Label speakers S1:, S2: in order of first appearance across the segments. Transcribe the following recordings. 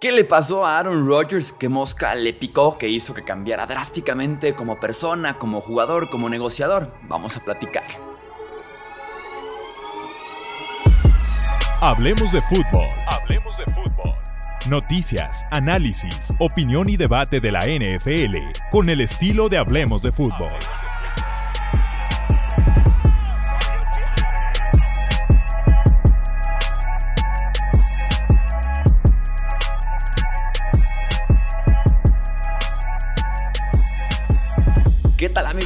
S1: ¿Qué le pasó a Aaron Rodgers que Mosca le picó que hizo que cambiara drásticamente como persona, como jugador, como negociador? Vamos a platicar.
S2: Hablemos de fútbol. Hablemos de fútbol. Noticias, análisis, opinión y debate de la NFL con el estilo de Hablemos de fútbol.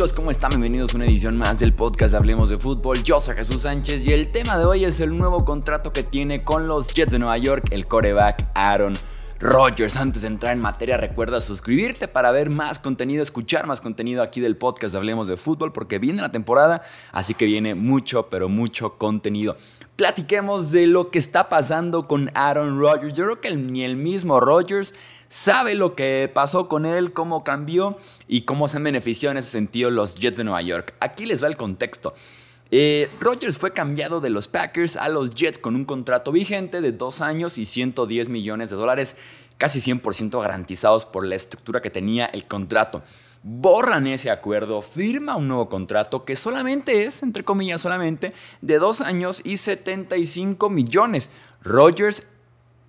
S1: Amigos? ¿Cómo están? Bienvenidos a una edición más del podcast Hablemos de Fútbol. Yo soy Jesús Sánchez y el tema de hoy es el nuevo contrato que tiene con los Jets de Nueva York el coreback Aaron Rodgers. Antes de entrar en materia, recuerda suscribirte para ver más contenido, escuchar más contenido aquí del podcast Hablemos de Fútbol porque viene la temporada, así que viene mucho, pero mucho contenido platiquemos de lo que está pasando con Aaron Rodgers. Yo creo que ni el mismo Rodgers sabe lo que pasó con él, cómo cambió y cómo se han beneficiado en ese sentido los Jets de Nueva York. Aquí les va el contexto. Eh, Rodgers fue cambiado de los Packers a los Jets con un contrato vigente de dos años y 110 millones de dólares, casi 100% garantizados por la estructura que tenía el contrato borran ese acuerdo, firma un nuevo contrato que solamente es, entre comillas, solamente de dos años y 75 millones. Rogers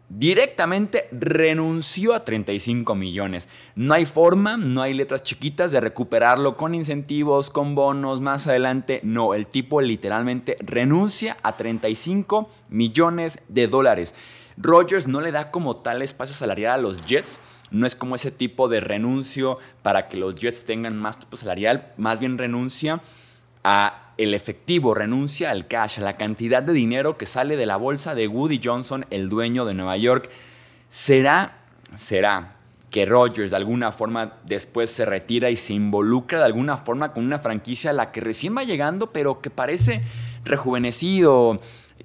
S1: directamente renunció a 35 millones. No hay forma, no hay letras chiquitas de recuperarlo con incentivos, con bonos más adelante. No, el tipo literalmente renuncia a 35 millones de dólares. Rogers no le da como tal espacio salarial a los Jets no es como ese tipo de renuncio para que los Jets tengan más tipo salarial, más bien renuncia a el efectivo, renuncia al cash, a la cantidad de dinero que sale de la bolsa de Woody Johnson, el dueño de Nueva York. ¿Será, será que Rodgers de alguna forma después se retira y se involucra de alguna forma con una franquicia a la que recién va llegando, pero que parece rejuvenecido,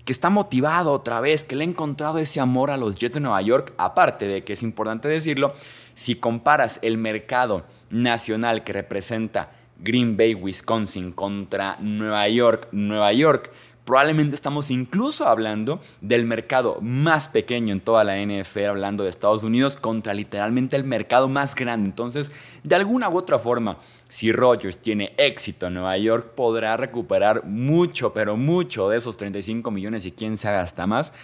S1: que está motivado otra vez, que le ha encontrado ese amor a los Jets de Nueva York, aparte de que es importante decirlo, si comparas el mercado nacional que representa Green Bay, Wisconsin contra Nueva York, Nueva York, Probablemente estamos incluso hablando del mercado más pequeño en toda la NFL, hablando de Estados Unidos, contra literalmente el mercado más grande. Entonces, de alguna u otra forma, si Rodgers tiene éxito en Nueva York, podrá recuperar mucho, pero mucho de esos 35 millones y quién se hasta más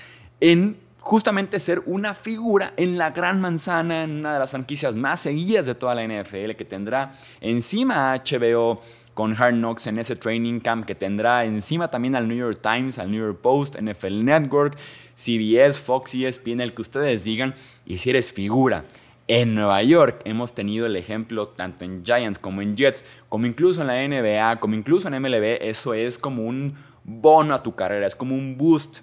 S1: en justamente ser una figura en la gran manzana, en una de las franquicias más seguidas de toda la NFL, que tendrá encima HBO con Hard Knocks en ese training camp que tendrá encima también al New York Times, al New York Post, NFL Network, CBS, Fox, ESPN, el que ustedes digan, y si eres figura. En Nueva York hemos tenido el ejemplo tanto en Giants como en Jets, como incluso en la NBA, como incluso en MLB, eso es como un bono a tu carrera, es como un boost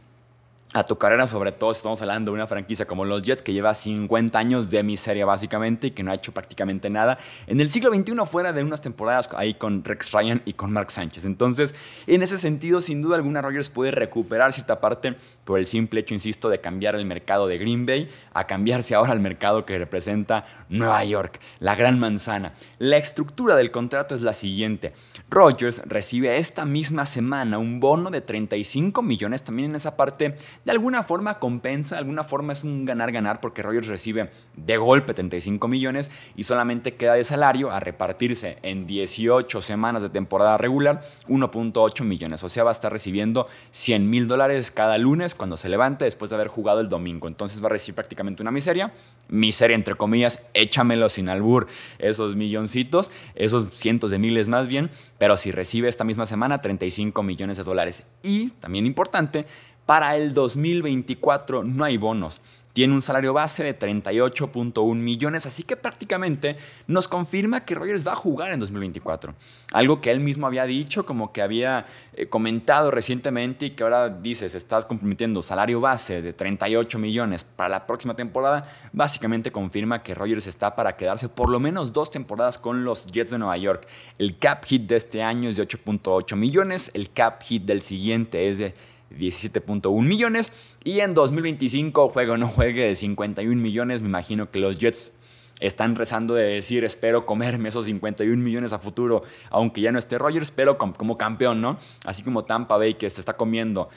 S1: a tu carrera, sobre todo estamos hablando de una franquicia como los Jets que lleva 50 años de miseria básicamente y que no ha hecho prácticamente nada en el siglo XXI fuera de unas temporadas ahí con Rex Ryan y con Mark Sánchez. Entonces, en ese sentido, sin duda alguna, Rogers puede recuperar cierta parte por el simple hecho, insisto, de cambiar el mercado de Green Bay a cambiarse ahora al mercado que representa Nueva York, la gran manzana. La estructura del contrato es la siguiente. Rogers recibe esta misma semana un bono de 35 millones también en esa parte de alguna forma compensa, de alguna forma es un ganar-ganar porque Rogers recibe de golpe 35 millones y solamente queda de salario a repartirse en 18 semanas de temporada regular 1.8 millones. O sea, va a estar recibiendo 100 mil dólares cada lunes cuando se levante después de haber jugado el domingo. Entonces va a recibir prácticamente una miseria. Miseria entre comillas, échamelo sin albur esos milloncitos, esos cientos de miles más bien. Pero si recibe esta misma semana 35 millones de dólares. Y también importante, para el 2024 no hay bonos. Tiene un salario base de 38.1 millones, así que prácticamente nos confirma que Rogers va a jugar en 2024. Algo que él mismo había dicho, como que había eh, comentado recientemente y que ahora dices, estás comprometiendo salario base de 38 millones para la próxima temporada, básicamente confirma que Rogers está para quedarse por lo menos dos temporadas con los Jets de Nueva York. El cap hit de este año es de 8.8 millones, el cap hit del siguiente es de 17.1 millones. Y en 2025, juego o no juegue de 51 millones, me imagino que los Jets están rezando de decir, espero comerme esos 51 millones a futuro, aunque ya no esté Rogers, pero como, campeón, ¿no? Así como Tampa Bay que se está comiendo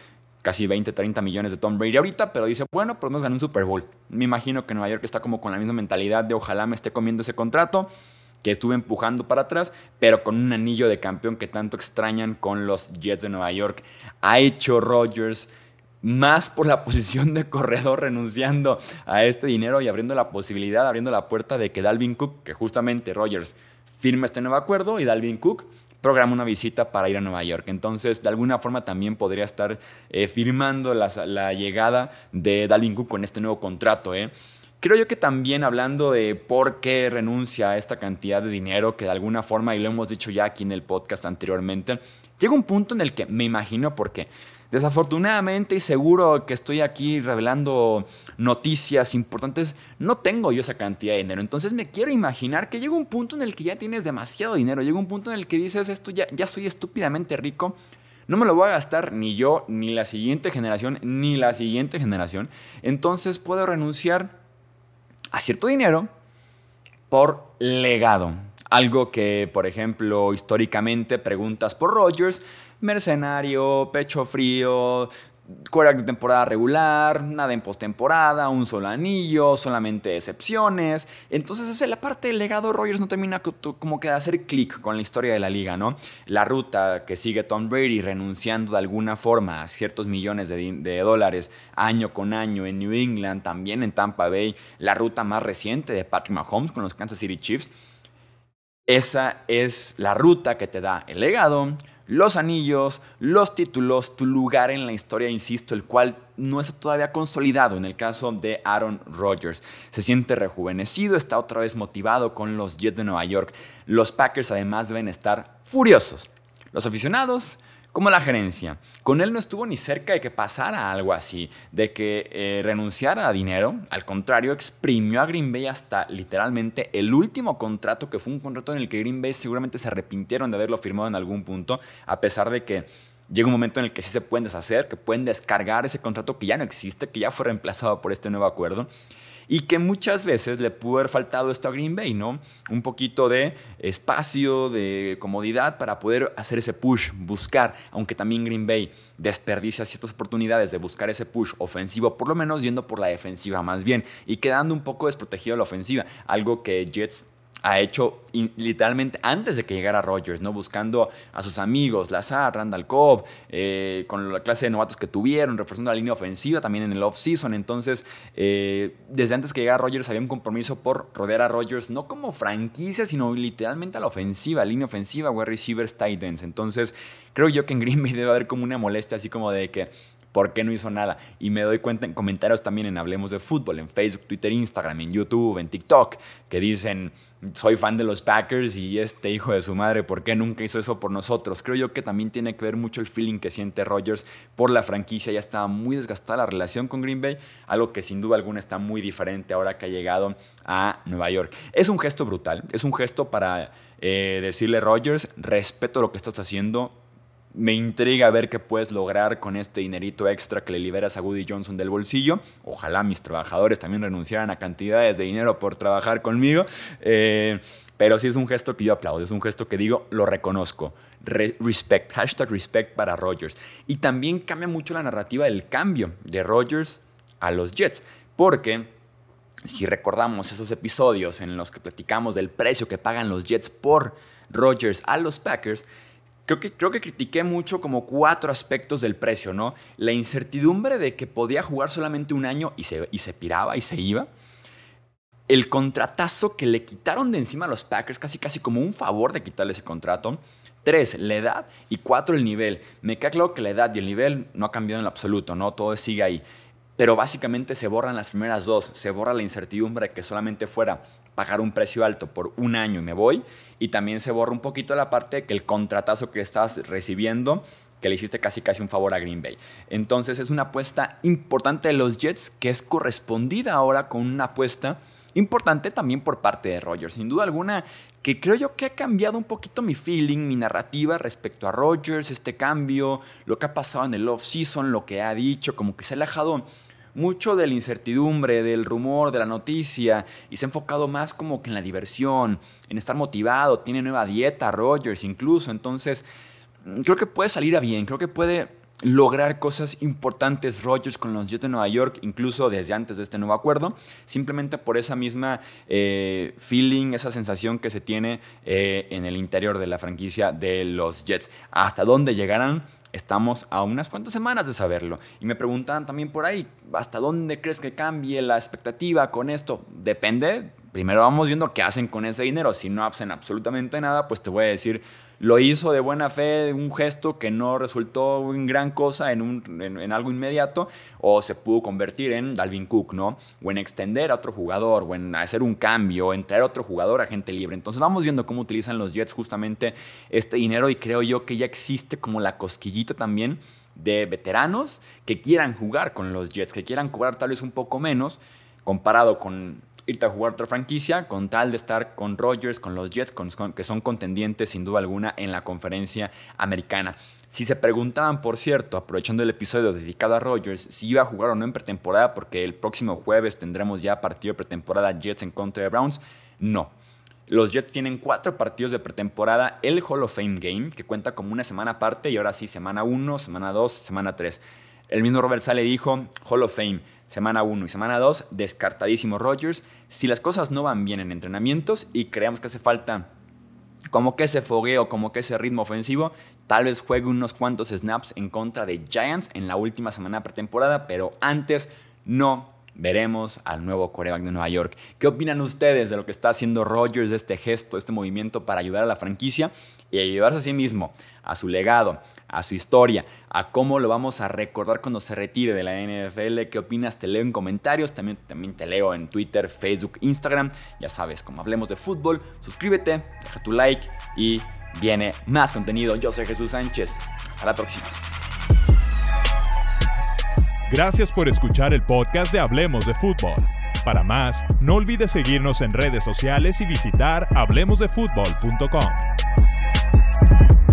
S1: casi 20, 30 millones de Tom Brady ahorita, pero dice, bueno, pues nos ganó un Super Bowl. Me imagino que Nueva York está como con la misma mentalidad de ojalá me esté comiendo ese contrato que estuve empujando para atrás, pero con un anillo de campeón que tanto extrañan con los Jets de Nueva York. Ha hecho Rodgers más por la posición de corredor renunciando a este dinero y abriendo la posibilidad, abriendo la puerta de que Dalvin Cook, que justamente Rodgers firma este nuevo acuerdo y Dalvin Cook programa una visita para ir a Nueva York. Entonces, de alguna forma también podría estar eh, firmando la, llegada de Dalvin Cook con este nuevo contrato. ¿eh? Creo yo que también hablando de por qué renuncia a esta cantidad de dinero, que de alguna forma, y lo hemos dicho ya aquí en el podcast anteriormente, llega un punto en el que me imagino por qué. Desafortunadamente y seguro que estoy aquí revelando noticias importantes, no tengo yo esa cantidad de dinero. Entonces me quiero imaginar que llega un punto en el que ya tienes demasiado dinero, llega un punto en el que dices esto ya, ya soy estúpidamente rico. No me lo voy a gastar ni yo, ni la siguiente generación, ni la siguiente generación. Entonces puedo renunciar a cierto dinero por legado. Algo que, por ejemplo, históricamente preguntas por Rogers mercenario, pecho frío, quarterback de temporada regular, nada en postemporada, un solo anillo, solamente excepciones. Entonces, es la parte del legado. Rogers no termina como que de hacer clic con la historia de la liga, ¿no? La ruta que sigue Tom Brady renunciando de alguna forma a ciertos millones de, de dólares año con año en New England, también en Tampa Bay, la ruta más reciente de Patrick Mahomes con los Kansas City Chiefs. Esa es la ruta que te da el legado los anillos, los títulos, tu lugar en la historia, insisto, el cual no está todavía consolidado en el caso de Aaron Rodgers. Se siente rejuvenecido, está otra vez motivado con los Jets de Nueva York. Los Packers además deben estar furiosos. Los aficionados como la gerencia. Con él no estuvo ni cerca de que pasara algo así, de que eh, renunciara a dinero. Al contrario, exprimió a Green Bay hasta literalmente el último contrato, que fue un contrato en el que Green Bay seguramente se arrepintieron de haberlo firmado en algún punto, a pesar de que llega un momento en el que sí se pueden deshacer, que pueden descargar ese contrato que ya no existe, que ya fue reemplazado por este nuevo acuerdo y que muchas veces le pudo haber faltado esto a Green Bay, ¿no? Un poquito de espacio, de comodidad para poder hacer ese push, buscar, aunque también Green Bay desperdicia ciertas oportunidades de buscar ese push ofensivo, por lo menos yendo por la defensiva más bien y quedando un poco desprotegido la ofensiva, algo que Jets ha hecho literalmente antes de que llegara Rodgers, ¿no? Buscando a sus amigos, Lazar, Randall Cobb, eh, con la clase de novatos que tuvieron, reforzando la línea ofensiva también en el off-season. Entonces, eh, desde antes que llegara Rodgers había un compromiso por rodear a Rodgers, no como franquicia, sino literalmente a la ofensiva, línea ofensiva, wide receivers, tight ends. Entonces, creo yo que en Green Bay debe haber como una molestia, así como de que ¿Por qué no hizo nada? Y me doy cuenta en comentarios también en Hablemos de Fútbol, en Facebook, Twitter, Instagram, en YouTube, en TikTok, que dicen, soy fan de los Packers y este hijo de su madre, ¿por qué nunca hizo eso por nosotros? Creo yo que también tiene que ver mucho el feeling que siente Rodgers por la franquicia. Ya estaba muy desgastada la relación con Green Bay, algo que sin duda alguna está muy diferente ahora que ha llegado a Nueva York. Es un gesto brutal, es un gesto para eh, decirle Rodgers, respeto lo que estás haciendo, me intriga ver qué puedes lograr con este dinerito extra que le liberas a Woody Johnson del bolsillo. Ojalá mis trabajadores también renunciaran a cantidades de dinero por trabajar conmigo. Eh, pero sí es un gesto que yo aplaudo, es un gesto que digo, lo reconozco. respect, hashtag respect para Rogers. Y también cambia mucho la narrativa del cambio de Rogers a los Jets. Porque si recordamos esos episodios en los que platicamos del precio que pagan los Jets por Rogers a los Packers, Creo que, creo que critiqué mucho como cuatro aspectos del precio, ¿no? La incertidumbre de que podía jugar solamente un año y se, y se piraba y se iba. El contratazo que le quitaron de encima a los Packers, casi casi como un favor de quitarle ese contrato. Tres, la edad. Y cuatro, el nivel. Me queda claro que la edad y el nivel no ha cambiado en lo absoluto, ¿no? Todo sigue ahí. Pero básicamente se borran las primeras dos. Se borra la incertidumbre de que solamente fuera pagar un precio alto por un año y me voy. Y también se borra un poquito la parte de que el contratazo que estás recibiendo, que le hiciste casi casi un favor a Green Bay. Entonces es una apuesta importante de los Jets que es correspondida ahora con una apuesta importante también por parte de Rogers. Sin duda alguna, que creo yo que ha cambiado un poquito mi feeling, mi narrativa respecto a Rogers, este cambio, lo que ha pasado en el off-season, lo que ha dicho, como que se ha alejado mucho de la incertidumbre, del rumor, de la noticia, y se ha enfocado más como que en la diversión, en estar motivado, tiene nueva dieta, Rogers incluso, entonces mm, creo que puede salir a bien, creo que puede lograr cosas importantes Rogers con los Jets de Nueva York, incluso desde antes de este nuevo acuerdo, simplemente por esa misma eh, feeling, esa sensación que se tiene eh, en el interior de la franquicia de los Jets. ¿Hasta dónde llegarán? Estamos a unas cuantas semanas de saberlo. Y me preguntan también por ahí, ¿hasta dónde crees que cambie la expectativa con esto? Depende. Primero vamos viendo qué hacen con ese dinero. Si no hacen absolutamente nada, pues te voy a decir lo hizo de buena fe, un gesto que no resultó en gran cosa, en, algo inmediato, o se pudo convertir en Dalvin Cook, ¿no? O en extender a otro jugador, o en hacer un cambio, en traer a otro jugador a gente libre. Entonces vamos viendo cómo utilizan los Jets justamente este dinero y creo yo que ya existe como la cosquillita también de veteranos que quieran jugar con los Jets, que quieran cobrar tal vez un poco menos comparado con irte a jugar otra franquicia con tal de estar con Rodgers, con los Jets, que son contendientes sin duda alguna en la conferencia americana. Si se preguntaban, por cierto, aprovechando el episodio dedicado a Rodgers, si iba a jugar o no en pretemporada, porque el próximo jueves tendremos ya partido de pretemporada Jets en contra de Browns, no. Los Jets tienen cuatro partidos de pretemporada, el Hall of Fame Game, que cuenta como una semana aparte, y ahora sí, semana 1, semana 2, semana 3. El mismo Robert Sale dijo, Hall of Fame, semana 1 y semana 2, descartadísimo Rodgers. Si las cosas no van bien en entrenamientos y creemos que hace falta como que ese fogueo, como que ese ritmo ofensivo, tal vez juegue unos cuantos snaps en contra de Giants en la última semana pretemporada, pero antes no veremos al nuevo coreback de Nueva York. ¿Qué opinan ustedes de lo que está haciendo Rodgers, de este gesto, este movimiento para ayudar a la franquicia y ayudarse a sí mismo, a su legado, a su historia, a cómo lo vamos a recordar cuando se retire de la NFL. ¿Qué opinas? Te leo en comentarios, también, también te leo en Twitter, Facebook, Instagram. Ya sabes, como hablemos de fútbol, suscríbete, deja tu like y viene más contenido. Yo soy Jesús Sánchez. Hasta la próxima.
S2: Gracias por escuchar el podcast de Hablemos de Fútbol. Para más, no olvides seguirnos en redes sociales y visitar hablemosdefutbol.com.